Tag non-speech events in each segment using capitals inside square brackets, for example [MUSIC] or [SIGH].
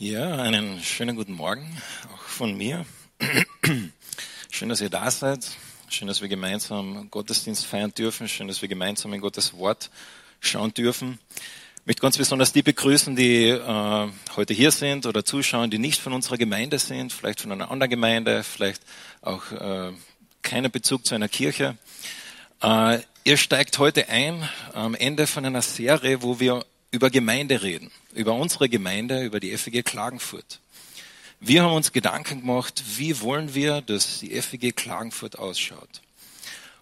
Ja, einen schönen guten Morgen auch von mir. [CLEARS THROAT] Schön, dass ihr da seid. Schön, dass wir gemeinsam Gottesdienst feiern dürfen. Schön, dass wir gemeinsam in Gottes Wort schauen dürfen. Ich möchte ganz besonders die begrüßen, die äh, heute hier sind oder zuschauen, die nicht von unserer Gemeinde sind, vielleicht von einer anderen Gemeinde, vielleicht auch äh, keinen Bezug zu einer Kirche. Äh, ihr steigt heute ein am Ende von einer Serie, wo wir über Gemeinde reden, über unsere Gemeinde, über die FEG Klagenfurt. Wir haben uns Gedanken gemacht, wie wollen wir, dass die FEG Klagenfurt ausschaut.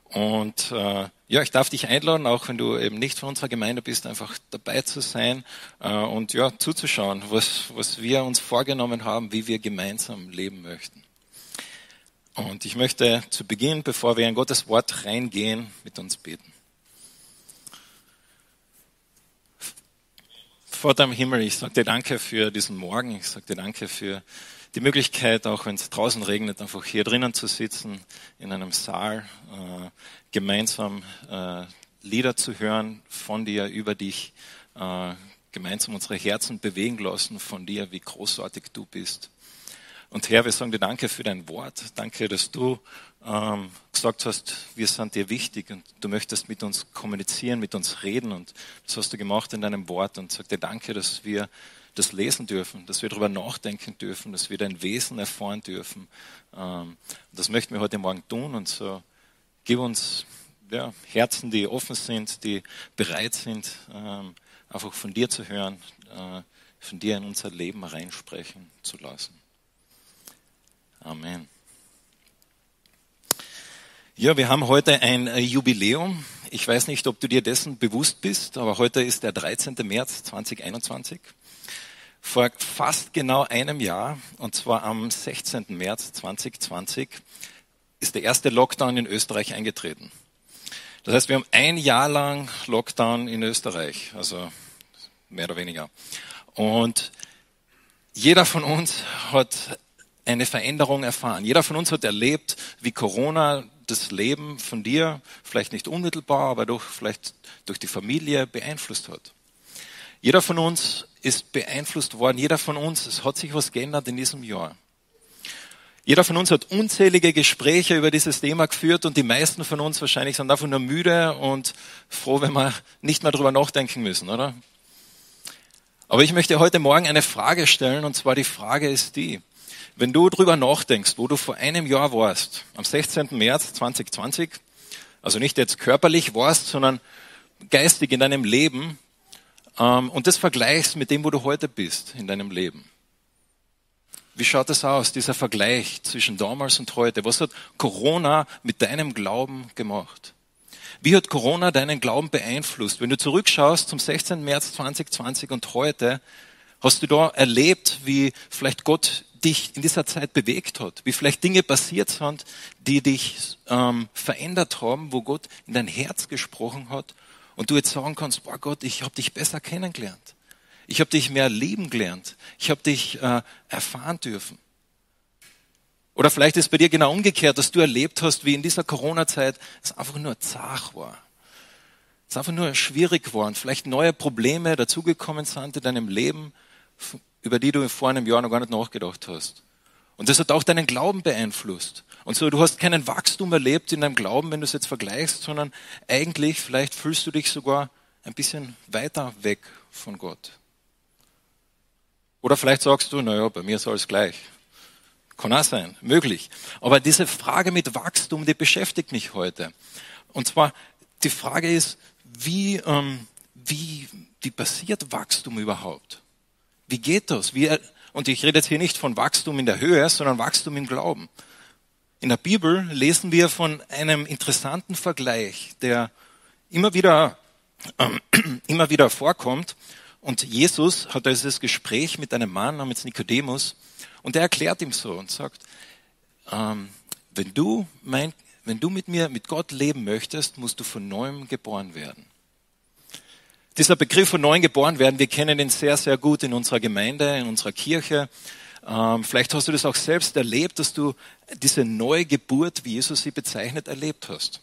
Und äh, ja, ich darf dich einladen, auch wenn du eben nicht von unserer Gemeinde bist, einfach dabei zu sein äh, und ja, zuzuschauen, was, was wir uns vorgenommen haben, wie wir gemeinsam leben möchten. Und ich möchte zu Beginn, bevor wir in Gottes Wort reingehen, mit uns beten. Vater im Himmel, ich sage dir danke für diesen Morgen. Ich sage dir danke für die Möglichkeit, auch wenn es draußen regnet, einfach hier drinnen zu sitzen, in einem Saal, äh, gemeinsam äh, Lieder zu hören von dir, über dich, äh, gemeinsam unsere Herzen bewegen lassen von dir, wie großartig du bist. Und Herr, wir sagen dir danke für dein Wort. Danke, dass du ähm, gesagt hast, wir sind dir wichtig und du möchtest mit uns kommunizieren, mit uns reden. Und das hast du gemacht in deinem Wort. Und sag dir danke, dass wir das lesen dürfen, dass wir darüber nachdenken dürfen, dass wir dein Wesen erfahren dürfen. Ähm, das möchten wir heute Morgen tun. Und so gib uns ja, Herzen, die offen sind, die bereit sind, ähm, einfach von dir zu hören, äh, von dir in unser Leben reinsprechen zu lassen. Amen. Ja, wir haben heute ein äh, Jubiläum. Ich weiß nicht, ob du dir dessen bewusst bist, aber heute ist der 13. März 2021. Vor fast genau einem Jahr, und zwar am 16. März 2020, ist der erste Lockdown in Österreich eingetreten. Das heißt, wir haben ein Jahr lang Lockdown in Österreich, also mehr oder weniger. Und jeder von uns hat eine Veränderung erfahren. Jeder von uns hat erlebt, wie Corona das Leben von dir vielleicht nicht unmittelbar, aber doch vielleicht durch die Familie beeinflusst hat. Jeder von uns ist beeinflusst worden. Jeder von uns, es hat sich was geändert in diesem Jahr. Jeder von uns hat unzählige Gespräche über dieses Thema geführt und die meisten von uns wahrscheinlich sind einfach nur müde und froh, wenn wir nicht mehr drüber nachdenken müssen, oder? Aber ich möchte heute Morgen eine Frage stellen und zwar die Frage ist die, wenn du drüber nachdenkst, wo du vor einem Jahr warst, am 16. März 2020, also nicht jetzt körperlich warst, sondern geistig in deinem Leben, ähm, und das vergleichst mit dem, wo du heute bist in deinem Leben. Wie schaut das aus, dieser Vergleich zwischen damals und heute? Was hat Corona mit deinem Glauben gemacht? Wie hat Corona deinen Glauben beeinflusst? Wenn du zurückschaust zum 16. März 2020 und heute, hast du da erlebt, wie vielleicht Gott dich in dieser Zeit bewegt hat, wie vielleicht Dinge passiert sind, die dich ähm, verändert haben, wo Gott in dein Herz gesprochen hat und du jetzt sagen kannst, boah Gott, ich habe dich besser kennengelernt. Ich habe dich mehr lieben gelernt. Ich habe dich äh, erfahren dürfen. Oder vielleicht ist bei dir genau umgekehrt, dass du erlebt hast, wie in dieser Corona-Zeit es einfach nur zart war. Es einfach nur schwierig geworden. Vielleicht neue Probleme dazugekommen sind in deinem Leben, über die du vor einem Jahr noch gar nicht nachgedacht hast. Und das hat auch deinen Glauben beeinflusst. Und so, du hast keinen Wachstum erlebt in deinem Glauben, wenn du es jetzt vergleichst, sondern eigentlich, vielleicht fühlst du dich sogar ein bisschen weiter weg von Gott. Oder vielleicht sagst du, naja, bei mir ist alles gleich. Kann auch sein, möglich. Aber diese Frage mit Wachstum, die beschäftigt mich heute. Und zwar, die Frage ist, wie, ähm, wie, wie passiert Wachstum überhaupt? Wie geht das? Wie, und ich rede jetzt hier nicht von Wachstum in der Höhe, sondern Wachstum im Glauben. In der Bibel lesen wir von einem interessanten Vergleich, der immer wieder, ähm, [CLEARS THROAT] immer wieder vorkommt. Und Jesus hat dieses Gespräch mit einem Mann namens Nikodemus und er erklärt ihm so und sagt, ähm, wenn du mein, wenn du mit mir, mit Gott leben möchtest, musst du von neuem geboren werden. Dieser Begriff von neuem geboren werden, wir kennen ihn sehr, sehr gut in unserer Gemeinde, in unserer Kirche. Ähm, vielleicht hast du das auch selbst erlebt, dass du diese neue Geburt, wie Jesus sie bezeichnet, erlebt hast.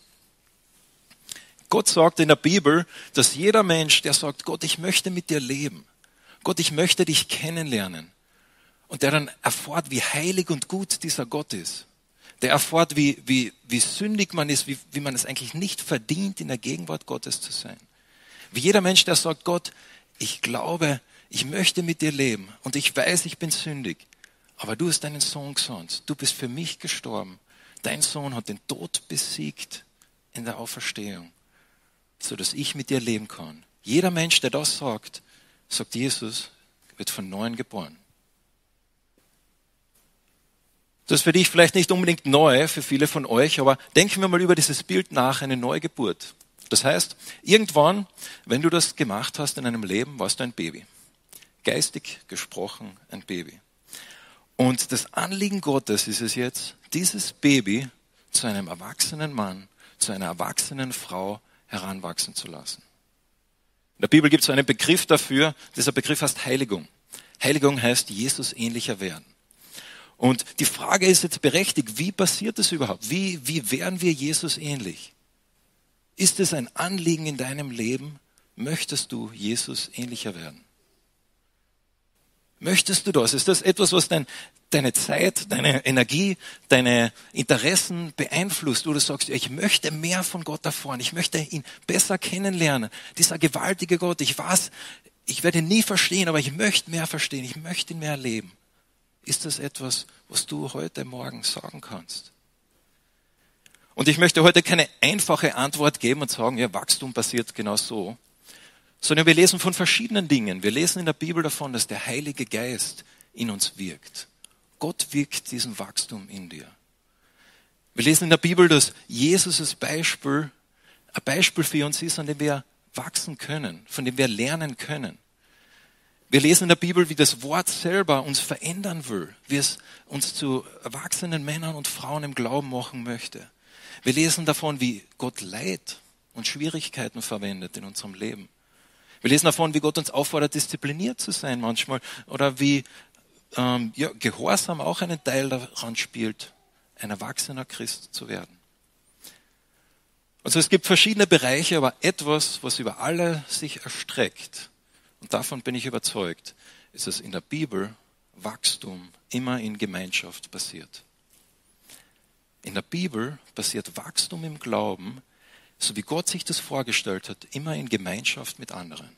Gott sagt in der Bibel, dass jeder Mensch, der sagt, Gott, ich möchte mit dir leben, Gott, ich möchte dich kennenlernen, und der dann erfährt, wie heilig und gut dieser Gott ist. Der erfährt, wie, wie, wie sündig man ist, wie, wie man es eigentlich nicht verdient, in der Gegenwart Gottes zu sein. Wie jeder Mensch, der sagt, Gott, ich glaube, ich möchte mit dir leben und ich weiß, ich bin sündig, aber du hast deinen Sohn gesandt, du bist für mich gestorben. Dein Sohn hat den Tod besiegt in der Auferstehung, so dass ich mit dir leben kann. Jeder Mensch, der das sagt, sagt Jesus, wird von neuem geboren. Das ist für dich vielleicht nicht unbedingt neu, für viele von euch, aber denken wir mal über dieses Bild nach, eine Neugeburt. Das heißt, irgendwann, wenn du das gemacht hast in einem Leben, warst du ein Baby. Geistig gesprochen ein Baby. Und das Anliegen Gottes ist es jetzt, dieses Baby zu einem erwachsenen Mann, zu einer erwachsenen Frau heranwachsen zu lassen. In der Bibel gibt es einen Begriff dafür, dieser Begriff heißt Heiligung. Heiligung heißt Jesus ähnlicher werden. Und die Frage ist jetzt berechtigt, wie passiert das überhaupt? Wie, wie werden wir Jesus ähnlich? Ist es ein Anliegen in deinem Leben? Möchtest du Jesus ähnlicher werden? Möchtest du das? Ist das etwas, was dein, deine Zeit, deine Energie, deine Interessen beeinflusst, du sagst, ich möchte mehr von Gott erfahren, ich möchte ihn besser kennenlernen. Dieser gewaltige Gott, ich weiß, ich werde ihn nie verstehen, aber ich möchte mehr verstehen, ich möchte ihn mehr erleben. Ist das etwas, was du heute Morgen sagen kannst? Und ich möchte heute keine einfache Antwort geben und sagen, ja, Wachstum passiert genau so, sondern wir lesen von verschiedenen Dingen. Wir lesen in der Bibel davon, dass der Heilige Geist in uns wirkt. Gott wirkt diesen Wachstum in dir. Wir lesen in der Bibel, dass Jesus als Beispiel ein Beispiel für uns ist, an dem wir wachsen können, von dem wir lernen können. Wir lesen in der Bibel, wie das Wort selber uns verändern will, wie es uns zu erwachsenen Männern und Frauen im Glauben machen möchte. Wir lesen davon, wie Gott Leid und Schwierigkeiten verwendet in unserem Leben. Wir lesen davon, wie Gott uns auffordert, diszipliniert zu sein manchmal oder wie ähm, ja, Gehorsam auch einen Teil daran spielt, ein erwachsener Christ zu werden. Also es gibt verschiedene Bereiche, aber etwas, was über alle sich erstreckt, und davon bin ich überzeugt, ist, dass in der Bibel Wachstum immer in Gemeinschaft passiert. In der Bibel passiert Wachstum im Glauben so wie Gott sich das vorgestellt hat, immer in Gemeinschaft mit anderen.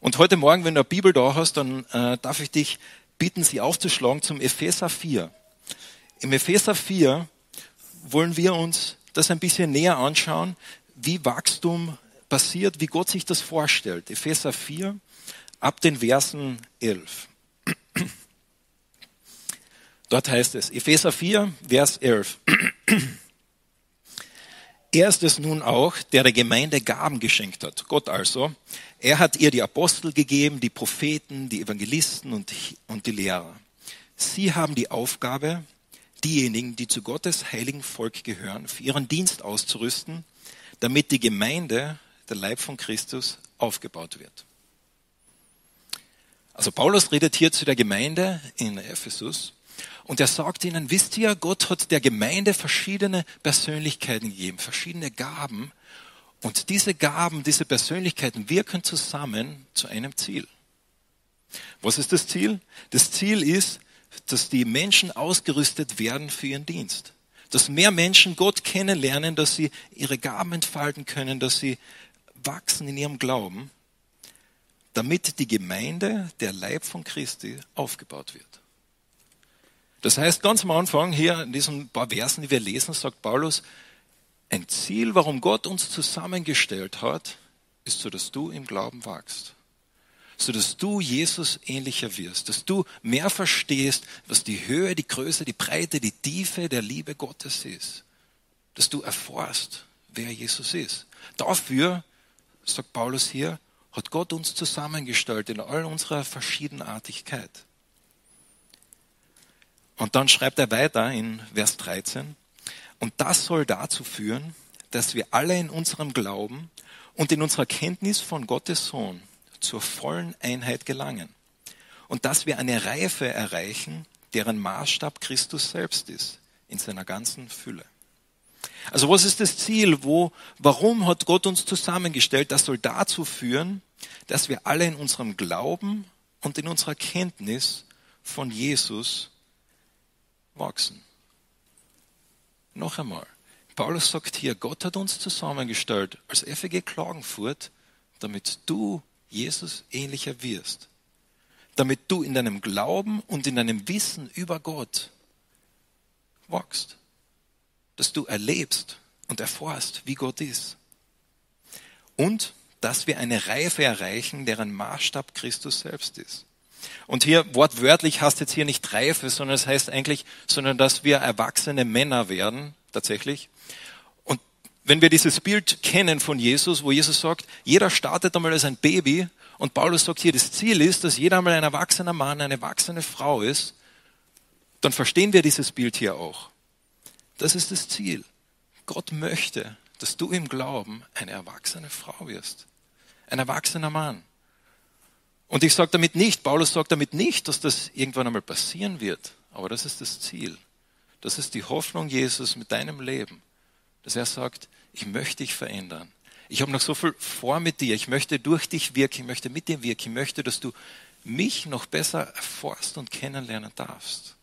Und heute Morgen, wenn du eine Bibel da hast, dann äh, darf ich dich bitten, sie aufzuschlagen zum Epheser 4. Im Epheser 4 wollen wir uns das ein bisschen näher anschauen, wie Wachstum passiert, wie Gott sich das vorstellt. Epheser 4 ab den Versen 11. Dort heißt es, Epheser 4, Vers 11. Er ist es nun auch, der der Gemeinde Gaben geschenkt hat. Gott also. Er hat ihr die Apostel gegeben, die Propheten, die Evangelisten und, und die Lehrer. Sie haben die Aufgabe, diejenigen, die zu Gottes heiligen Volk gehören, für ihren Dienst auszurüsten, damit die Gemeinde, der Leib von Christus, aufgebaut wird. Also Paulus redet hier zu der Gemeinde in Ephesus und er sagt ihnen, wisst ihr, Gott hat der Gemeinde verschiedene Persönlichkeiten gegeben, verschiedene Gaben. Und diese Gaben, diese Persönlichkeiten wirken zusammen zu einem Ziel. Was ist das Ziel? Das Ziel ist, dass die Menschen ausgerüstet werden für ihren Dienst. Dass mehr Menschen Gott kennenlernen, dass sie ihre Gaben entfalten können, dass sie wachsen in ihrem Glauben, damit die Gemeinde, der Leib von Christi, aufgebaut wird. Das heißt, ganz am Anfang hier in diesen paar Versen, die wir lesen, sagt Paulus, ein Ziel, warum Gott uns zusammengestellt hat, ist so, dass du im Glauben wachst. So dass du Jesus ähnlicher wirst, dass du mehr verstehst, was die Höhe, die Größe, die Breite, die Tiefe der Liebe Gottes ist. Dass du erfährst, wer Jesus ist. Dafür, sagt Paulus hier, hat Gott uns zusammengestellt in all unserer Verschiedenartigkeit. Und dann schreibt er weiter in Vers 13, und das soll dazu führen, dass wir alle in unserem Glauben und in unserer Kenntnis von Gottes Sohn zur vollen Einheit gelangen und dass wir eine Reife erreichen, deren Maßstab Christus selbst ist, in seiner ganzen Fülle. Also was ist das Ziel? Wo, warum hat Gott uns zusammengestellt? Das soll dazu führen, dass wir alle in unserem Glauben und in unserer Kenntnis von Jesus wachsen. Noch einmal. Paulus sagt hier, Gott hat uns zusammengestellt als FEG Klagenfurt, damit du Jesus ähnlicher wirst. Damit du in deinem Glauben und in deinem Wissen über Gott wachst. Dass du erlebst und erfährst, wie Gott ist. Und dass wir eine Reife erreichen, deren Maßstab Christus selbst ist. Und hier wortwörtlich heißt jetzt hier nicht Reife, sondern es heißt eigentlich, sondern dass wir erwachsene Männer werden, tatsächlich. Und wenn wir dieses Bild kennen von Jesus, wo Jesus sagt, jeder startet einmal als ein Baby und Paulus sagt hier, das Ziel ist, dass jeder einmal ein erwachsener Mann, eine erwachsene Frau ist, dann verstehen wir dieses Bild hier auch. Das ist das Ziel. Gott möchte, dass du im Glauben eine erwachsene Frau wirst. Ein erwachsener Mann. Und ich sage damit nicht, Paulus sagt damit nicht, dass das irgendwann einmal passieren wird. Aber das ist das Ziel. Das ist die Hoffnung Jesus mit deinem Leben. Dass er sagt, ich möchte dich verändern. Ich habe noch so viel vor mit dir. Ich möchte durch dich wirken. Ich möchte mit dir wirken. Ich möchte, dass du mich noch besser erforst und kennenlernen darfst.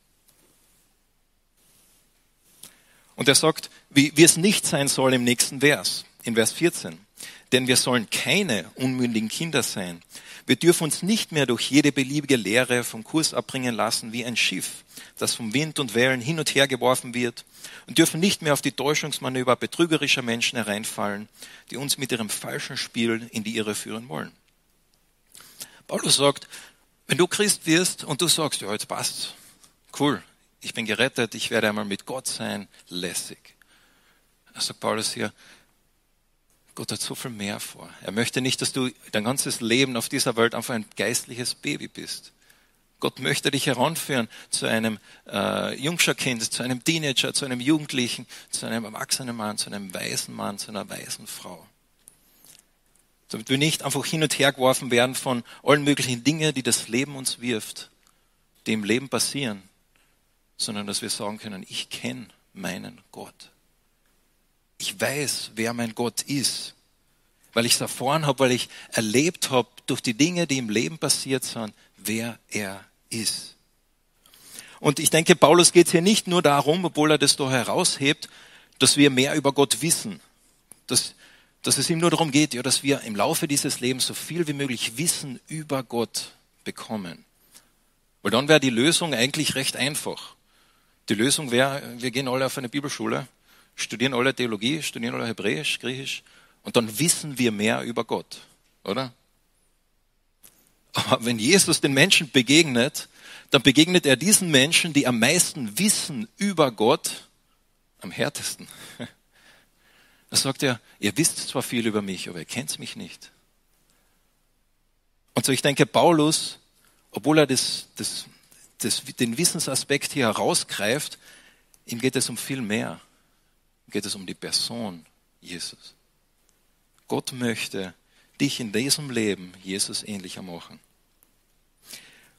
Und er sagt, wie, wie es nicht sein soll im nächsten Vers, in Vers 14. Denn wir sollen keine unmündigen Kinder sein. Wir dürfen uns nicht mehr durch jede beliebige Lehre vom Kurs abbringen lassen wie ein Schiff, das vom Wind und Wellen hin und her geworfen wird und dürfen nicht mehr auf die Täuschungsmanöver betrügerischer Menschen hereinfallen, die uns mit ihrem falschen Spiel in die Irre führen wollen. Paulus sagt, wenn du Christ wirst und du sagst, ja, jetzt passt, cool, ich bin gerettet, ich werde einmal mit Gott sein, lässig. Da sagt Paulus hier, Gott hat so viel mehr vor. Er möchte nicht, dass du dein ganzes Leben auf dieser Welt einfach ein geistliches Baby bist. Gott möchte dich heranführen zu einem äh, Jungscherkind, zu einem Teenager, zu einem Jugendlichen, zu einem erwachsenen Mann, zu einem weisen Mann, zu einer weisen Frau. Damit wir nicht einfach hin und her geworfen werden von allen möglichen Dingen, die das Leben uns wirft, die im Leben passieren, sondern dass wir sagen können, ich kenne meinen Gott ich weiß, wer mein Gott ist, weil ich es erfahren habe, weil ich erlebt habe durch die Dinge, die im Leben passiert sind, wer er ist. Und ich denke, Paulus geht hier nicht nur darum, obwohl er das da heraushebt, dass wir mehr über Gott wissen, dass, dass es ihm nur darum geht, ja, dass wir im Laufe dieses Lebens so viel wie möglich Wissen über Gott bekommen. Weil dann wäre die Lösung eigentlich recht einfach. Die Lösung wäre, wir gehen alle auf eine Bibelschule studieren alle Theologie, studieren alle Hebräisch, Griechisch und dann wissen wir mehr über Gott, oder? Aber wenn Jesus den Menschen begegnet, dann begegnet er diesen Menschen, die am meisten wissen über Gott, am härtesten. [LAUGHS] Da sagt er, ihr wisst zwar viel über mich, aber ihr kennt mich nicht. Und so ich denke, Paulus, obwohl er das, das, das, den Wissensaspekt hier herausgreift, ihm geht es um viel mehr geht es um die Person Jesus. Gott möchte dich in diesem Leben Jesus ähnlicher machen.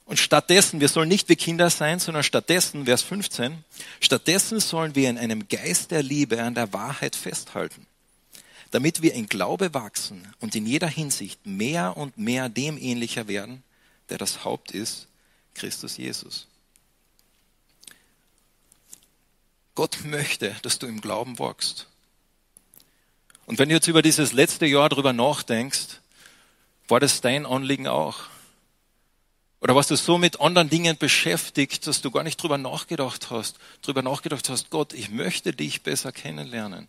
Und stattdessen, wir sollen nicht wie Kinder sein, sondern stattdessen, Vers 15, stattdessen sollen wir in einem Geist der Liebe an der Wahrheit festhalten, damit wir in Glaube wachsen und in jeder Hinsicht mehr und mehr dem ähnlicher werden, der das Haupt ist, Christus Jesus. Gott möchte, dass du im Glauben wachst. Und wenn du jetzt über dieses letzte Jahr drüber nachdenkst, war das dein Anliegen auch? Oder warst du so mit anderen Dingen beschäftigt, dass du gar nicht drüber nachgedacht hast, drüber nachgedacht hast, Gott, ich möchte dich besser kennenlernen.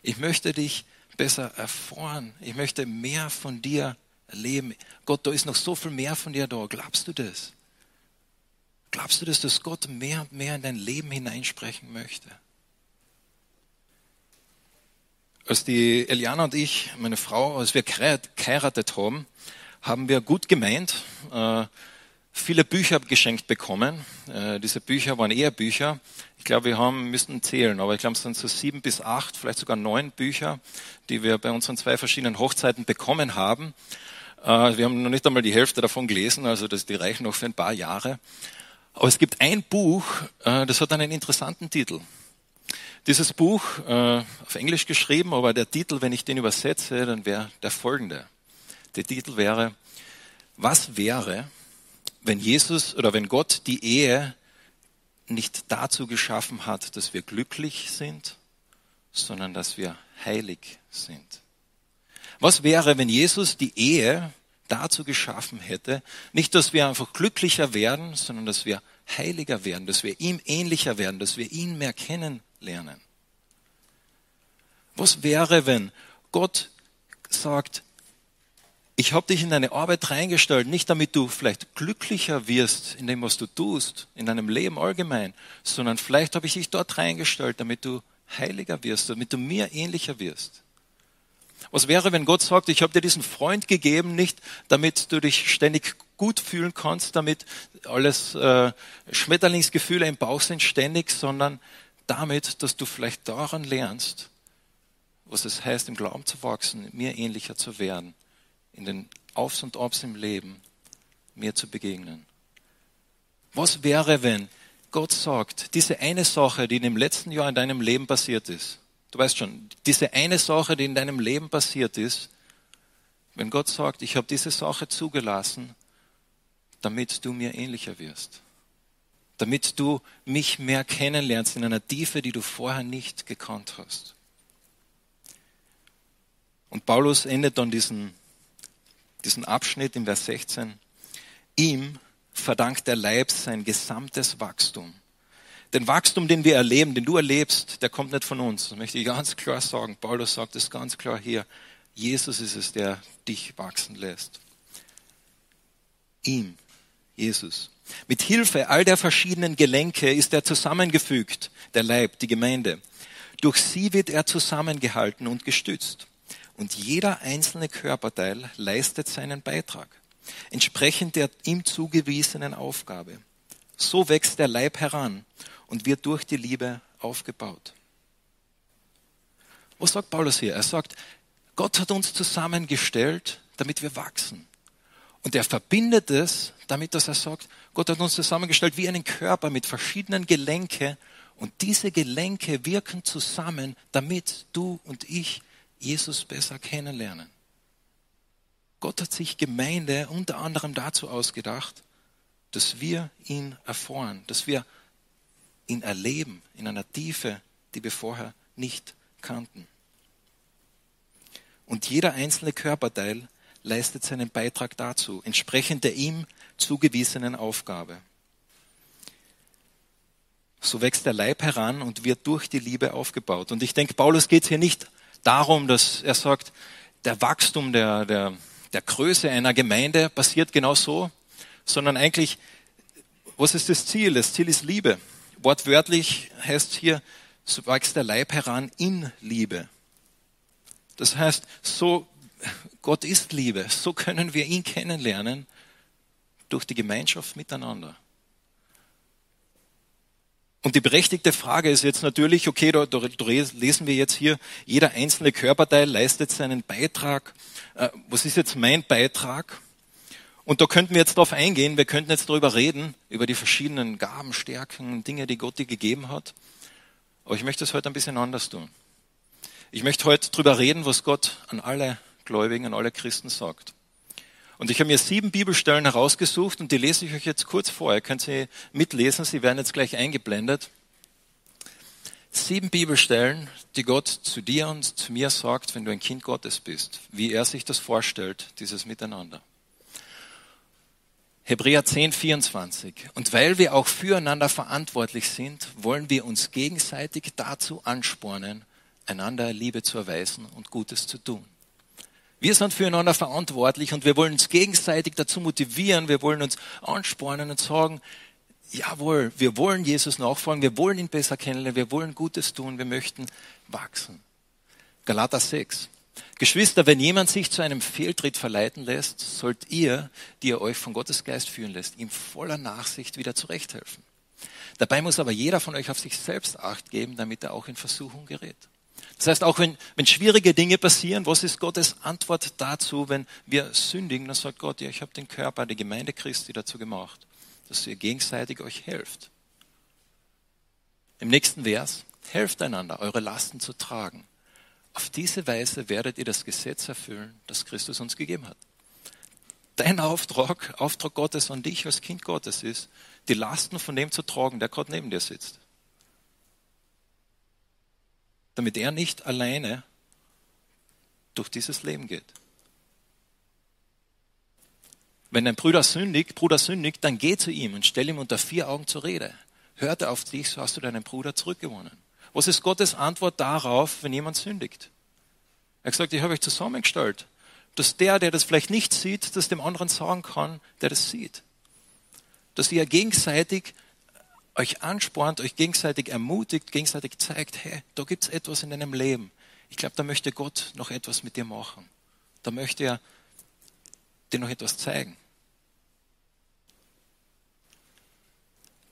Ich möchte dich besser erfahren. Ich möchte mehr von dir erleben. Gott, da ist noch so viel mehr von dir da. Glaubst du das? Glaubst du, dass das Gott mehr und mehr in dein Leben hineinsprechen möchte? Als die Eliana und ich, meine Frau, als wir geheiratet haben, haben wir gut gemeint, äh, viele Bücher geschenkt bekommen. Äh, diese Bücher waren eher Bücher. Ich glaube, wir haben, müssten zählen, aber ich glaube, es sind so sieben bis acht, vielleicht sogar neun Bücher, die wir bei unseren zwei verschiedenen Hochzeiten bekommen haben. Äh, wir haben noch nicht einmal die Hälfte davon gelesen, also das, die reichen noch für ein paar Jahre. Aber es gibt ein Buch, äh, das hat einen interessanten Titel. Dieses Buch, äh, auf Englisch geschrieben, aber der Titel, wenn ich den übersetze, dann wäre der folgende. Der Titel wäre, was wäre, wenn Jesus oder wenn Gott die Ehe nicht dazu geschaffen hat, dass wir glücklich sind, sondern dass wir heilig sind. Was wäre, wenn Jesus die Ehe dazu geschaffen hätte, nicht, dass wir einfach glücklicher werden, sondern dass wir heiliger werden, dass wir ihm ähnlicher werden, dass wir ihn mehr kennenlernen? Was wäre, wenn Gott sagt, ich habe dich in deine Arbeit reingestellt, nicht damit du vielleicht glücklicher wirst in dem, was du tust, in deinem Leben allgemein, sondern vielleicht habe ich dich dort reingestellt, damit du heiliger wirst, damit du mir ähnlicher wirst. Was wäre, wenn Gott sagt, ich habe dir diesen Freund gegeben, nicht damit du dich ständig gut fühlen kannst, damit alles äh, Schmetterlingsgefühle im Bauch sind ständig, sondern damit, dass du vielleicht daran lernst, was es heißt, im Glauben zu wachsen, mir ähnlicher zu werden in den Aufs und Abs im Leben mir zu begegnen. Was wäre, wenn Gott sagt, diese eine Sache, die in dem letzten Jahr in deinem Leben passiert ist, du weißt schon, diese eine Sache, die in deinem Leben passiert ist, wenn Gott sagt, ich habe diese Sache zugelassen, damit du mir ähnlicher wirst, damit du mich mehr kennenlernst in einer Tiefe, die du vorher nicht gekannt hast. Und Paulus endet dann diesen diesen Abschnitt im Vers 16. Ihm verdankt der Leib sein gesamtes Wachstum. Den Wachstum, den wir erleben, den du erlebst, der kommt nicht von uns. Das möchte ich ganz klar sagen. Paulus sagt es ganz klar hier. Jesus ist es, der dich wachsen lässt. Ihm, Jesus. Mit Hilfe all der verschiedenen Gelenke ist er zusammengefügt, der Leib, die Gemeinde. Durch sie wird er zusammengehalten und gestützt und jeder einzelne Körperteil leistet seinen Beitrag, entsprechend der ihm zugewiesenen Aufgabe. So wächst der Leib heran und wird durch die Liebe aufgebaut. Was sagt Paulus hier? Er sagt, Gott hat uns zusammengestellt, damit wir wachsen. Und er verbindet es damit, dass er sagt, Gott hat uns zusammengestellt wie einen Körper mit verschiedenen Gelenke und diese Gelenke wirken zusammen, damit du und ich Jesus besser kennenlernen. Gott hat sich Gemeinde unter anderem dazu ausgedacht, dass wir ihn erfahren, dass wir ihn erleben in einer Tiefe, die wir vorher nicht kannten. Und jeder einzelne Körperteil leistet seinen Beitrag dazu, entsprechend der ihm zugewiesenen Aufgabe. So wächst der Leib heran und wird durch die Liebe aufgebaut. Und ich denke, Paulus geht hier nicht darum, dass er sagt, der Wachstum der, der, der Größe einer Gemeinde passiert genau so, sondern eigentlich, was ist das Ziel? Das Ziel ist Liebe. Wortwörtlich heißt hier, so wächst der Leib heran in Liebe. Das heißt, so, Gott ist Liebe. So können wir ihn kennenlernen durch die Gemeinschaft miteinander. Und die berechtigte Frage ist jetzt natürlich, okay, da, da, lesen wir jetzt hier, jeder einzelne Körperteil leistet seinen Beitrag. Äh, was ist jetzt mein Beitrag? Und da könnten wir jetzt darauf eingehen, wir könnten jetzt darüber reden, über die verschiedenen Gaben, Stärken, Dinge, die Gott dir gegeben hat. Aber ich möchte es heute ein bisschen anders tun. Ich möchte heute darüber reden, was Gott an alle Gläubigen, an alle Christen sagt. Und ich habe mir sieben Bibelstellen herausgesucht und die lese ich euch jetzt kurz vor. Ihr könnt sie mitlesen, sie werden jetzt gleich eingeblendet. Sieben Bibelstellen, die Gott zu dir und zu mir sagt, wenn du ein Kind Gottes bist, wie er sich das vorstellt, dieses Miteinander. Hebräer 10, 24. Und weil wir auch füreinander verantwortlich sind, wollen wir uns gegenseitig dazu anspornen, einander Liebe zu erweisen und Gutes zu tun. Wir sind füreinander verantwortlich und wir wollen uns gegenseitig dazu motivieren, wir wollen uns anspornen und sagen, jawohl, wir wollen Jesus nachfolgen, wir wollen ihn besser kennenlernen, wir wollen Gutes tun, wir möchten wachsen. Galater 6. Geschwister, wenn jemand sich zu einem Fehltritt verleiten lässt, sollt ihr, die ihr euch von Gottes Geist führen lässt, ihm voller Nachsicht wieder zurechthelfen. Dabei muss aber jeder von euch auf sich selbst acht geben, damit er auch in Versuchung gerät. Das heißt, auch wenn, wenn schwierige Dinge passieren, was ist Gottes Antwort dazu, wenn wir sündigen? Dann sagt Gott, ja, ich habe den Körper, die Gemeinde Christi dazu gemacht, dass ihr gegenseitig euch helft. Im nächsten Vers, helft einander, eure Lasten zu tragen. Auf diese Weise werdet ihr das Gesetz erfüllen, das Christus uns gegeben hat. dein Auftrag, Auftrag Gottes an dich als Kind Gottes ist, die Lasten von dem zu tragen, der gerade neben dir sitzt. Damit er nicht alleine durch dieses Leben geht. Wenn dein Bruder sündigt, Bruder sündigt, dann geh zu ihm und stell ihm unter vier Augen zur Rede. Hört er auf dich, so hast du deinen Bruder zurückgewonnen. Was ist Gottes Antwort darauf, wenn jemand sündigt? Er hat gesagt, ich habe euch zusammengestellt, dass der, der das vielleicht nicht sieht, das dem anderen sagen kann, der das sieht. Dass ihr gegenseitig euch anspornt, euch gegenseitig ermutigt, gegenseitig zeigt, hey, da gibt es etwas in deinem Leben. Ich glaube, da möchte Gott noch etwas mit dir machen. Da möchte er dir noch etwas zeigen.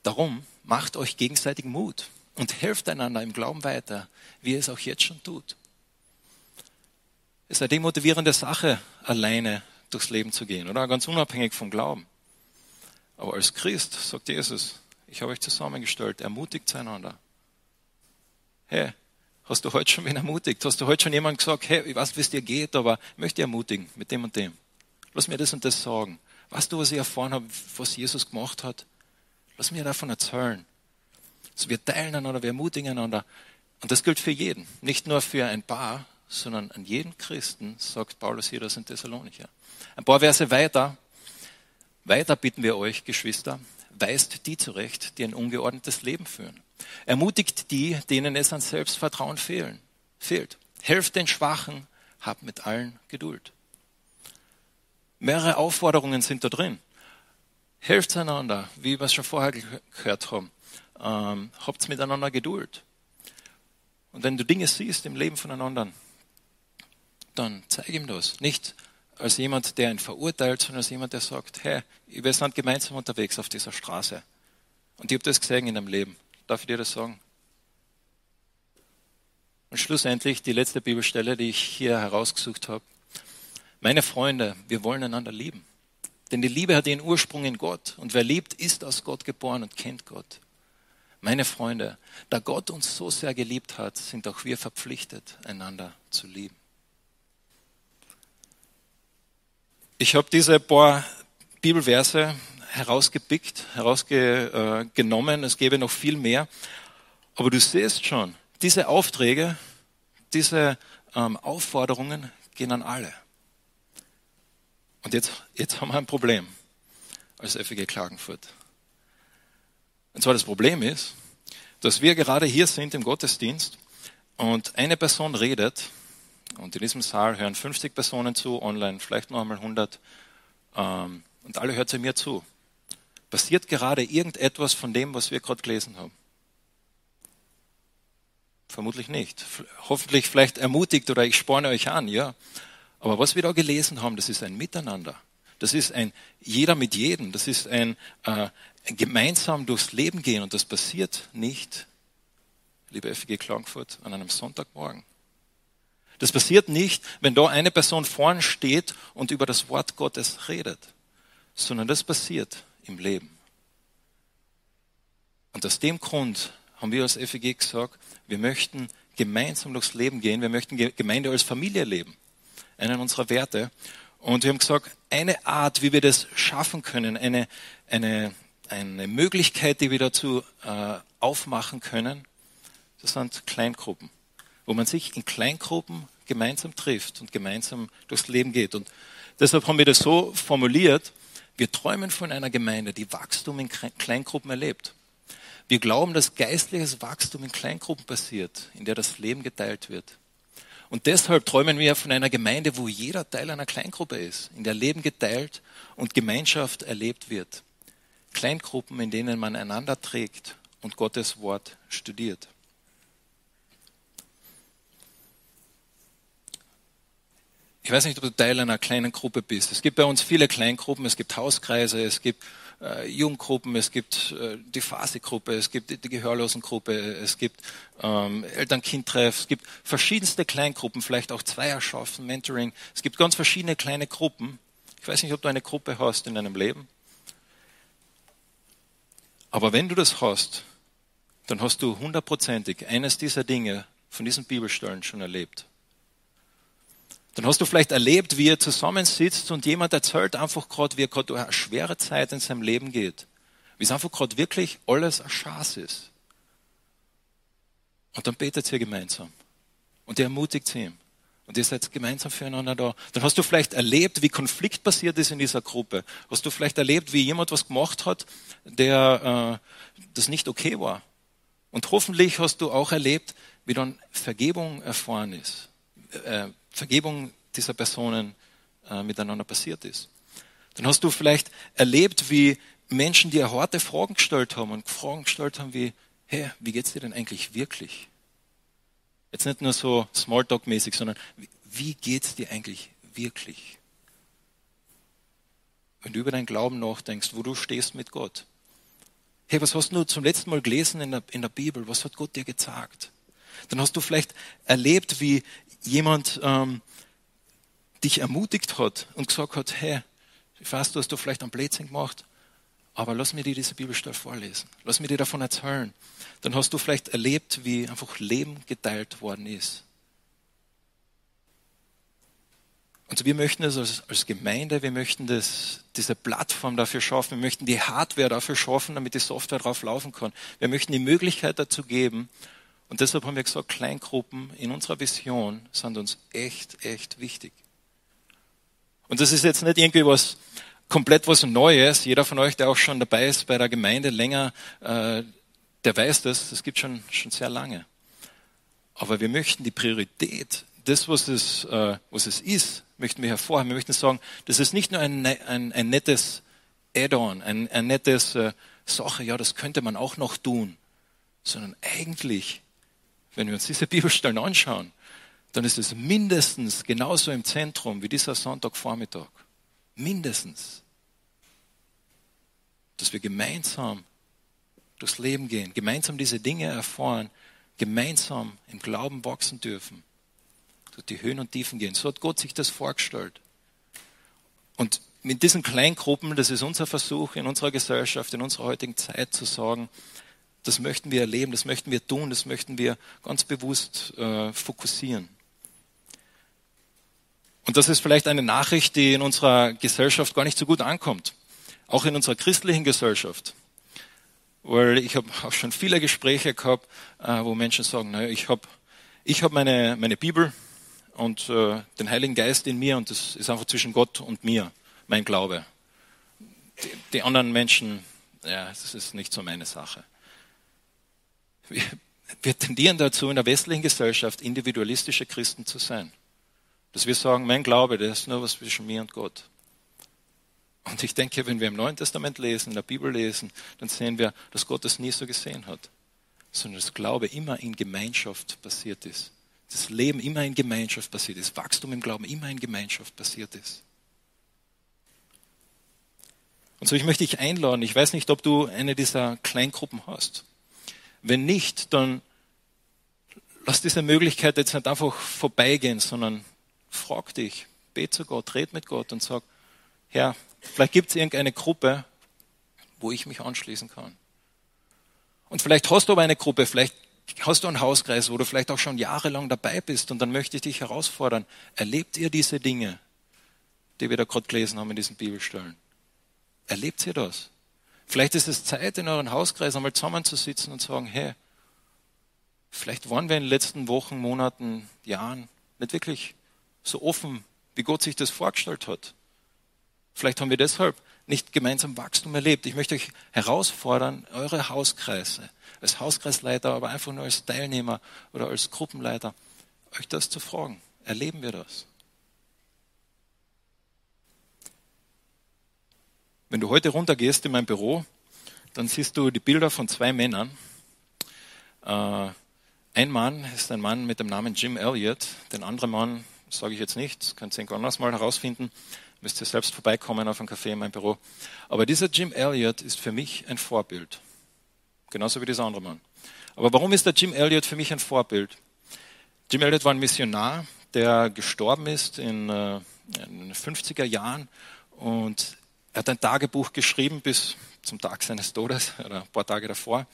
Darum macht euch gegenseitig Mut und helft einander im Glauben weiter, wie ihr es auch jetzt schon tut. Es ist eine demotivierende Sache, alleine durchs Leben zu gehen, oder? Ganz unabhängig vom Glauben. Aber als Christ sagt Jesus, ich habe euch zusammengestellt, ermutigt einander. Hey, hast du heute schon wen ermutigt? Hast du heute schon jemand gesagt, hey, ich weiß, wie es dir geht, aber ich möchte ermutigen mit dem und dem. Lass mir das und das sagen. Weißt du, was ich erfahren habe, was Jesus gemacht hat? Lass mir davon erzählen. Also wir teilen einander, wir ermutigen einander. Und das gilt für jeden. Nicht nur für ein paar, sondern an jeden Christen, sagt Paulus hier, das sind Thessalonicher. Ein paar Verse weiter. Weiter bitten wir euch, Geschwister, weist die zurecht, die ein ungeordnetes Leben führen. Ermutigt die, denen es an Selbstvertrauen fehlen, fehlt. Helft den Schwachen, habt mit allen Geduld. Mehrere Aufforderungen sind da drin. Helft einander, wie wir es schon vorher gehört haben. Ähm, habt miteinander Geduld. Und wenn du Dinge siehst im Leben von anderen, dann zeig ihm das. Nicht als jemand, der ihn verurteilt, sondern als jemand, der sagt, hey, wir sind gemeinsam unterwegs auf dieser Straße. Und ich habe das gesehen in deinem Leben. Darf ich dir das sagen? Und schlussendlich die letzte Bibelstelle, die ich hier herausgesucht habe. Meine Freunde, wir wollen einander lieben. Denn die Liebe hat ihren Ursprung in Gott. Und wer liebt, ist aus Gott geboren und kennt Gott. Meine Freunde, da Gott uns so sehr geliebt hat, sind auch wir verpflichtet, einander zu lieben. Ich habe diese paar Bibelverse herausgepickt, herausgenommen. Es gäbe noch viel mehr. Aber du siehst schon, diese Aufträge, diese ähm, Aufforderungen gehen an alle. Und jetzt, jetzt haben wir ein Problem als FEG Klagenfurt. Und zwar das Problem ist, dass wir gerade hier sind im Gottesdienst und eine Person redet und in diesem Saal hören 50 Personen zu, online vielleicht noch einmal 100 ähm, und alle hört sie mir zu. Passiert gerade irgendetwas von dem, was wir gerade gelesen haben? Vermutlich nicht. Hoffentlich vielleicht ermutigt oder ich sporne euch an, ja. Aber was wir da gelesen haben, das ist ein Miteinander. Das ist ein jeder mit jedem. Das ist ein, äh, gemeinsam durchs Leben gehen. Und das passiert nicht, liebe FG Klagenfurt, an einem Sonntagmorgen. Das passiert nicht, wenn da eine Person vorn steht und über das Wort Gottes redet, sondern das passiert im Leben. Und aus dem Grund haben wir als FEG gesagt, wir möchten gemeinsam durchs Leben gehen, wir möchten Gemeinde als Familie leben einen unserer Werte. Und wir haben gesagt, eine Art, wie wir das schaffen können, eine, eine, eine Möglichkeit, die wir dazu äh, aufmachen können, das sind Kleingruppen, wo man sich in Kleingruppen gemeinsam trifft und gemeinsam durchs Leben geht. Und deshalb haben wir das so formuliert, wir träumen von einer Gemeinde, die Wachstum in Kleingruppen erlebt. Wir glauben, dass geistliches Wachstum in Kleingruppen passiert, in der das Leben geteilt wird. Und deshalb träumen wir von einer Gemeinde, wo jeder Teil einer Kleingruppe ist, in der Leben geteilt und Gemeinschaft erlebt wird. Kleingruppen, in denen man einander trägt und Gottes Wort studiert. Ich weiß nicht, ob du Teil einer kleinen Gruppe bist. Es gibt bei uns viele Kleingruppen, es gibt Hauskreise, es gibt äh, Jugendgruppen, es gibt äh, die Phase-Gruppe, es gibt die Gehörlosengruppe, es gibt ähm, Eltern-Kind-Treff, es gibt verschiedenste Kleingruppen, vielleicht auch Zweierschaften, Mentoring. Es gibt ganz verschiedene kleine Gruppen. Ich weiß nicht, ob du eine Gruppe hast in deinem Leben. Aber wenn du das hast, dann hast du hundertprozentig eines dieser Dinge von diesen Bibelstellen schon erlebt. Dann hast du vielleicht erlebt, wie er zusammensitzt und jemand erzählt einfach gerade, wie er gerade durch eine schwere Zeit in seinem Leben geht. Wie es einfach gerade wirklich alles ein Schatz ist. Und dann betet sie gemeinsam. Und er ermutigt sie. Und ihr seid gemeinsam füreinander da. Dann hast du vielleicht erlebt, wie Konflikt passiert ist in dieser Gruppe. Hast du vielleicht erlebt, wie jemand was gemacht hat, der äh, das nicht okay war. Und hoffentlich hast du auch erlebt, wie dann Vergebung erfahren ist. Äh, Vergebung dieser Personen äh, miteinander passiert ist. Dann hast du vielleicht erlebt, wie Menschen dir harte Fragen gestellt haben und Fragen gestellt haben wie, hey, wie geht's dir denn eigentlich wirklich? Jetzt nicht nur so Smalltalk-mäßig, sondern wie geht's dir eigentlich wirklich? Wenn du über deinen Glauben nachdenkst, wo du stehst mit Gott. Hey, was hast du zum letzten Mal gelesen in der, in der Bibel? Was hat Gott dir gesagt? Dann hast du vielleicht erlebt, wie jemand ähm, dich ermutigt hat und gesagt hat, hey, ich weiß, du hast du vielleicht einen Blödsinn gemacht, aber lass mir dir diese Bibelstelle vorlesen. Lass mir dir davon erzählen. Dann hast du vielleicht erlebt, wie einfach Leben geteilt worden ist. Und wir möchten das als, als Gemeinde, wir möchten das, diese Plattform dafür schaffen, wir möchten die Hardware dafür schaffen, damit die Software drauf laufen kann. Wir möchten die Möglichkeit dazu geben. Und deshalb haben wir gesagt, Kleingruppen in unserer Vision sind uns echt, echt wichtig. Und das ist jetzt nicht irgendwie was, komplett was Neues. Jeder von euch, der auch schon dabei ist bei der Gemeinde länger, äh, der weiß das. Das gibt schon schon sehr lange. Aber wir möchten die Priorität, das was es äh, was es ist, möchten wir hervorheben. Wir möchten sagen, das ist nicht nur ein, ein, ein nettes Add-on, ein, ein nettes äh, Sache. Ja, das könnte man auch noch tun, sondern eigentlich, wenn wir uns diese [LAUGHS] Bibelstellen anschauen, dann ist es mindestens genauso im Zentrum wie dieser Sonntagvormittag. Mindestens. Dass wir gemeinsam durchs Leben gehen, gemeinsam diese Dinge erfahren, gemeinsam im Glauben wachsen dürfen, durch die Höhen und Tiefen gehen. So hat Gott sich das vorgestellt. Und mit diesen Kleingruppen, das ist unser Versuch in unserer Gesellschaft, in unserer heutigen Zeit zu sagen, das möchten wir erleben, das möchten wir tun, das möchten wir ganz bewusst äh, fokussieren. Und das ist vielleicht eine Nachricht, die in unserer Gesellschaft gar nicht so gut ankommt. Auch in unserer christlichen Gesellschaft. Weil ich habe auch schon viele Gespräche gehabt, äh, wo Menschen sagen, naja, ich habe ich hab meine, meine Bibel und äh, den Heiligen Geist in mir und das ist einfach zwischen Gott und mir, mein Glaube. Die, die anderen Menschen, ja, das ist nicht so meine Sache. Wir, wir tendieren dazu, in der westlichen Gesellschaft individualistische Christen zu sein. Dass wir sagen, mein Glaube, das ist nur was zwischen mir und Gott. Und ich denke, wenn wir im Neuen Testament lesen, in der Bibel lesen, dann sehen wir, dass Gott das nie so gesehen hat, sondern dass Glaube immer in Gemeinschaft passiert ist. Das Leben immer in Gemeinschaft passiert ist. Wachstum im Glauben immer in Gemeinschaft passiert ist. Und so ich möchte dich einladen. Ich weiß nicht, ob du eine dieser Kleingruppen hast. Wenn nicht, dann lass diese Möglichkeit jetzt nicht einfach vorbeigehen, sondern frag dich, bet zu Gott, red mit Gott und sag, Herr, vielleicht gibt es irgendeine Gruppe, wo ich mich anschließen kann. Und vielleicht hast du aber eine Gruppe, vielleicht hast du einen Hauskreis, wo du vielleicht auch schon jahrelang dabei bist und dann möchte ich dich herausfordern. Erlebt ihr diese Dinge, die wir da gerade gelesen haben in diesen Bibelstellen? Erlebt ihr das? Vielleicht ist es Zeit, in euren Hauskreis einmal zusammenzusitzen und zu sagen, hey, vielleicht waren wir in den letzten Wochen, Monaten, Jahren nicht wirklich so offen, wie Gott sich das vorgestellt hat. Vielleicht haben wir deshalb nicht gemeinsam Wachstum erlebt. Ich möchte euch herausfordern, eure Hauskreise, als Hauskreisleiter, aber einfach nur als Teilnehmer oder als Gruppenleiter, euch das zu fragen. Erleben wir das? Wenn du heute runtergehst in mein Büro, dann siehst du die Bilder von zwei Männern. Äh, ein Mann ist ein Mann mit dem Namen Jim Elliot, den anderen Mann sage ich jetzt nicht, könnt ihr anders mal herausfinden. Müsst ihr selbst vorbeikommen auf ein Café in meinem Büro. Aber dieser Jim Elliot ist für mich ein Vorbild. Genauso wie dieser andere Mann. Aber warum ist der Jim Elliot für mich ein Vorbild? Jim Elliot war ein Missionar, der gestorben ist in, äh, in den 50er Jahren und er hat ein Tagebuch geschrieben bis zum Tag seines Todes [LAUGHS] oder ein paar Tage davor.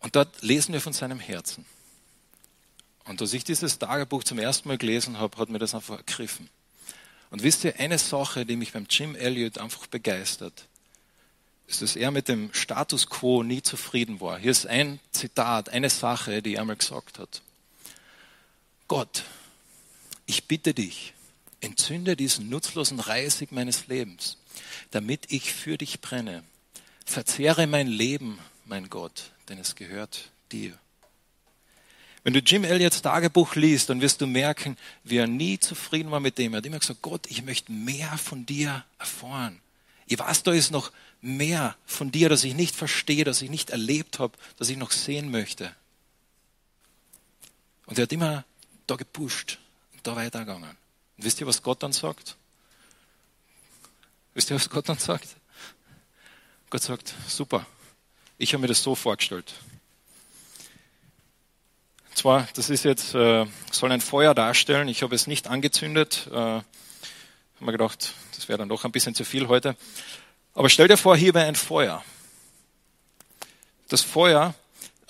Und dort lesen wir von seinem Herzen. Und als ich dieses Tagebuch zum ersten Mal gelesen habe, hat mir das einfach ergriffen. Und wisst ihr, eine Sache, die mich beim Jim Elliot einfach begeistert, ist, dass er mit dem Status quo nie zufrieden war. Hier ist ein Zitat, eine Sache, die er einmal gesagt hat. Gott, ich bitte dich, entzünde diesen nutzlosen Reisig meines Lebens, damit ich für dich brenne. Verzehre mein Leben, mein Gott, denn es gehört dir. Wenn du Jim Elliots Tagebuch liest, dann wirst du merken, wie er nie zufrieden war mit dem. Er hat immer gesagt, Gott, ich möchte mehr von dir erfahren. Ich weiß, da ist noch mehr von dir, das ich nicht verstehe, das ich nicht erlebt habe, das ich noch sehen möchte. Und er hat immer da gepusht und da weitergegangen. Und wisst ihr, was Gott dann sagt? Wisst ihr, was Gott dann sagt? Gott sagt, super, ich habe mir das so vorgestellt zwar, das ist jetzt, äh, soll ein Feuer darstellen. Ich habe es nicht angezündet. Äh, habe mir gedacht, das wäre dann doch ein bisschen zu viel heute. Aber stell dir vor, hier wäre ein Feuer. Das Feuer,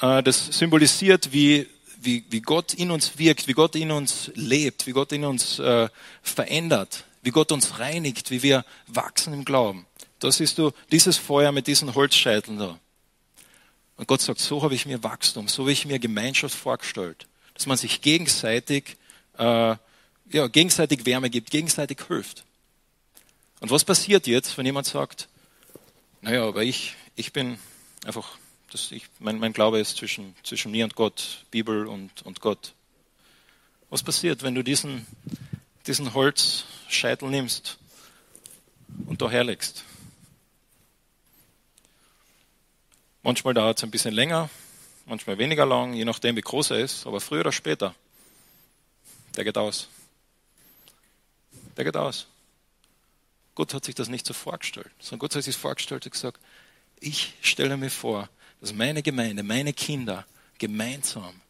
äh, das symbolisiert, wie, wie, wie Gott in uns wirkt, wie Gott in uns lebt, wie Gott in uns äh, verändert, wie Gott uns reinigt, wie wir wachsen im Glauben. Das ist du, dieses Feuer mit diesen Holzscheiteln da. Und Gott sagt, so habe ich mir Wachstum, so habe ich mir Gemeinschaft vorgestellt, dass man sich gegenseitig, äh, ja, gegenseitig Wärme gibt, gegenseitig hilft. Und was passiert jetzt, wenn jemand sagt, naja, aber ich, ich bin einfach, das, ich, mein, mein Glaube ist zwischen, zwischen mir und Gott, Bibel und, und Gott. Was passiert, wenn du diesen, diesen Holzscheitel nimmst und da herlegst? Manchmal dauert es ein bisschen länger, manchmal weniger lang, je nachdem, wie groß er ist, aber früher oder später, der geht aus. Der geht aus. Gott hat sich das nicht so vorgestellt, sondern Gott hat sich vorgestellt und gesagt, ich stelle mir vor, dass meine Gemeinde, meine Kinder gemeinsam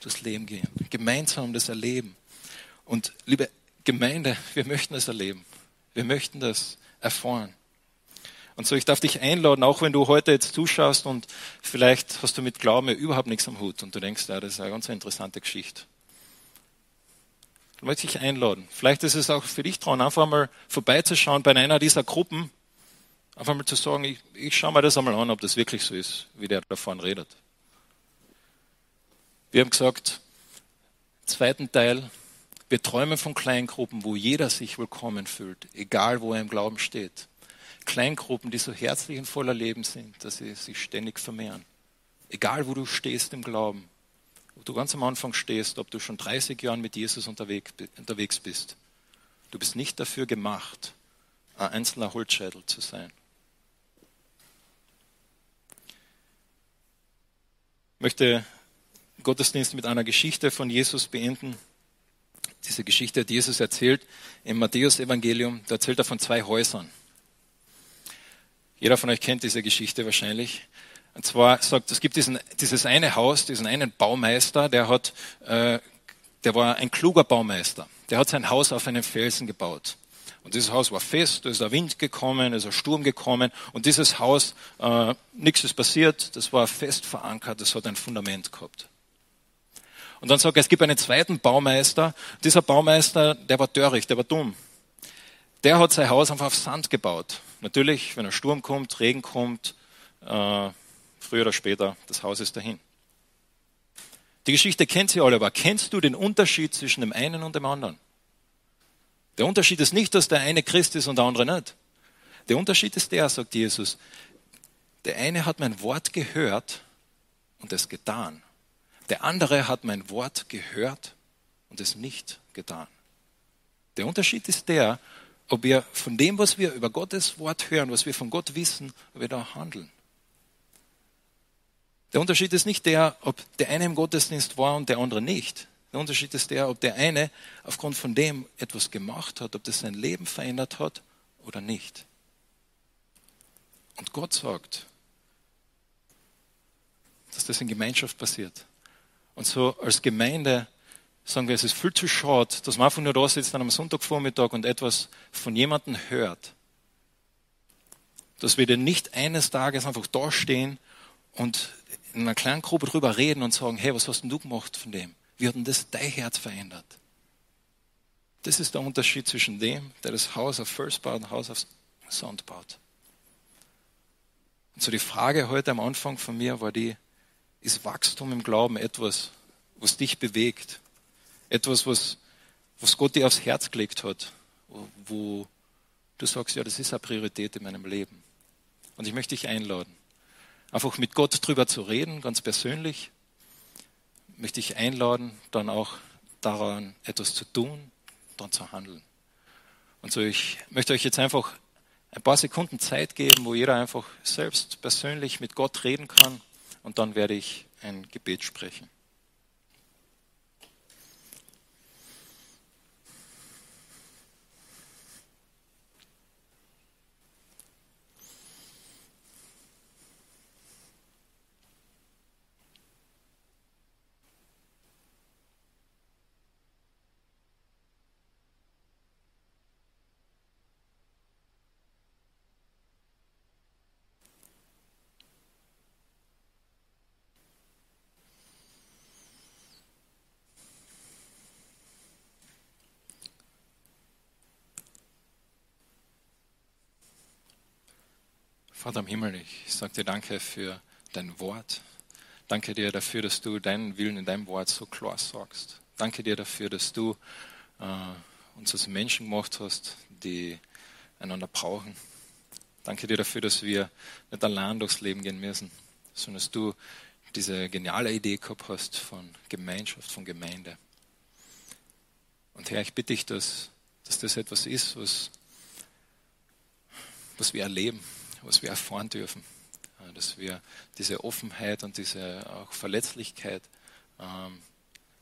das Leben gehen, gemeinsam das erleben. Und liebe Gemeinde, wir möchten das erleben. Wir möchten das erfahren. Und so, ich darf dich einladen, auch wenn du heute jetzt zuschaust und vielleicht hast du mit Glauben ja überhaupt nichts am Hut und du denkst, ja, das ist eine ganz interessante Geschichte. Ich möchte dich einladen. Vielleicht ist es auch für dich dran, einfach mal vorbeizuschauen bei einer dieser Gruppen, einfach mal zu sagen, ich, ich schaue mir das einmal an, ob das wirklich so ist, wie der davon redet. Wir haben gesagt, zweiten Teil, wir träumen von Kleingruppen, wo jeder sich willkommen fühlt, egal wo er im Glauben steht. Kleingruppen, die so herzlich und voller Leben sind, dass sie sich ständig vermehren. Egal, wo du stehst im Glauben, ob du ganz am Anfang stehst, ob du schon 30 Jahre mit Jesus unterwegs bist, du bist nicht dafür gemacht, ein einzelner Holzschädel zu sein. Ich möchte Gottesdienst mit einer Geschichte von Jesus beenden. Diese Geschichte hat Jesus erzählt im Matthäus-Evangelium. Da erzählt er von zwei Häusern. Jeder von euch kennt diese Geschichte wahrscheinlich. Und zwar sagt, es gibt diesen, dieses eine Haus, diesen einen Baumeister, der hat, äh, der war ein kluger Baumeister. Der hat sein Haus auf einem Felsen gebaut. Und dieses Haus war fest, da ist ein Wind gekommen, da ist ein Sturm gekommen und dieses Haus, äh, nichts ist passiert, das war fest verankert, das hat ein Fundament gehabt. Und dann sagt er, es gibt einen zweiten Baumeister. Dieser Baumeister, der war töricht, der war dumm. Der hat sein Haus einfach auf Sand gebaut. Natürlich, wenn ein Sturm kommt, Regen kommt, äh, früher oder später, das Haus ist dahin. Die Geschichte kennt sie alle, aber kennst du den Unterschied zwischen dem einen und dem anderen? Der Unterschied ist nicht, dass der eine Christ ist und der andere nicht. Der Unterschied ist der, sagt Jesus. Der eine hat mein Wort gehört und es getan. Der andere hat mein Wort gehört und es nicht getan. Der Unterschied ist der, ob wir von dem, was wir über Gottes Wort hören, was wir von Gott wissen, ob wir da handeln. Der Unterschied ist nicht der, ob der eine im Gottesdienst war und der andere nicht. Der Unterschied ist der, ob der eine aufgrund von dem etwas gemacht hat, ob das sein Leben verändert hat oder nicht. Und Gott sagt, dass das in Gemeinschaft passiert. Und so als Gemeinde sagen wir, es ist viel zu schade, dass man einfach nur da sitzt an einem Sonntagvormittag und etwas von jemandem hört. Dass wir denn nicht eines Tages einfach da stehen und in einer kleinen Gruppe drüber reden und sagen, hey, was hast denn du gemacht von dem? Wie hat denn das dein Herz verändert? Das ist der Unterschied zwischen dem, der das Haus auf First baut und Haus auf Sand baut. Und so die Frage heute am Anfang von mir war die, ist Wachstum im Glauben etwas, was dich bewegt? Etwas, was, was Gott dir aufs Herz gelegt hat, wo du sagst, ja, das ist eine Priorität in meinem Leben. Und ich möchte dich einladen, einfach mit Gott drüber zu reden, ganz persönlich. Möchte ich einladen, dann auch daran etwas zu tun, dann zu handeln. Und so, ich möchte euch jetzt einfach ein paar Sekunden Zeit geben, wo jeder einfach selbst persönlich mit Gott reden kann und dann werde ich ein Gebet sprechen. Vater im Himmel, ich sage dir danke für dein Wort. Danke dir dafür, dass du deinen Willen in deinem Wort so klar sagst. Danke dir dafür, dass du äh, uns als Menschen gemacht hast, die einander brauchen. Danke dir dafür, dass wir nicht allein durchs Leben gehen müssen, sondern dass du diese geniale Idee gehabt hast von Gemeinschaft, von Gemeinde. Und Herr, ich bitte dich, dass, dass das etwas ist, was, was wir erleben, was wir erfahren dürfen. Dass wir diese Offenheit und diese auch Verletzlichkeit, ähm,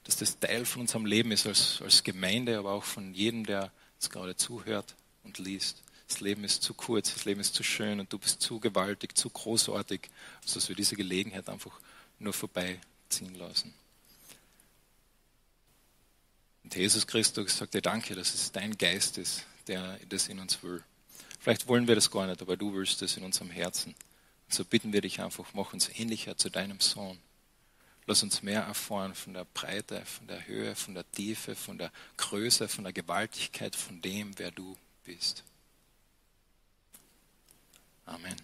dass das Teil von unserem Leben ist als, als Gemeinde, aber auch von jedem, der jetzt gerade zuhört und liest. Das Leben ist zu kurz, das Leben ist zu schön und du bist zu gewaltig, zu großartig, dass wir diese Gelegenheit einfach nur vorbeiziehen lassen. Und Jesus Christus sagt dir Danke, dass es dein Geist ist, der das in uns will. Vielleicht wollen wir das gar nicht, aber du willst es in unserem Herzen. Und so bitten wir dich einfach, mach uns ähnlicher zu deinem Sohn. Lass uns mehr erfahren von der Breite, von der Höhe, von der Tiefe, von der Größe, von der Gewaltigkeit von dem, wer du bist. Amen.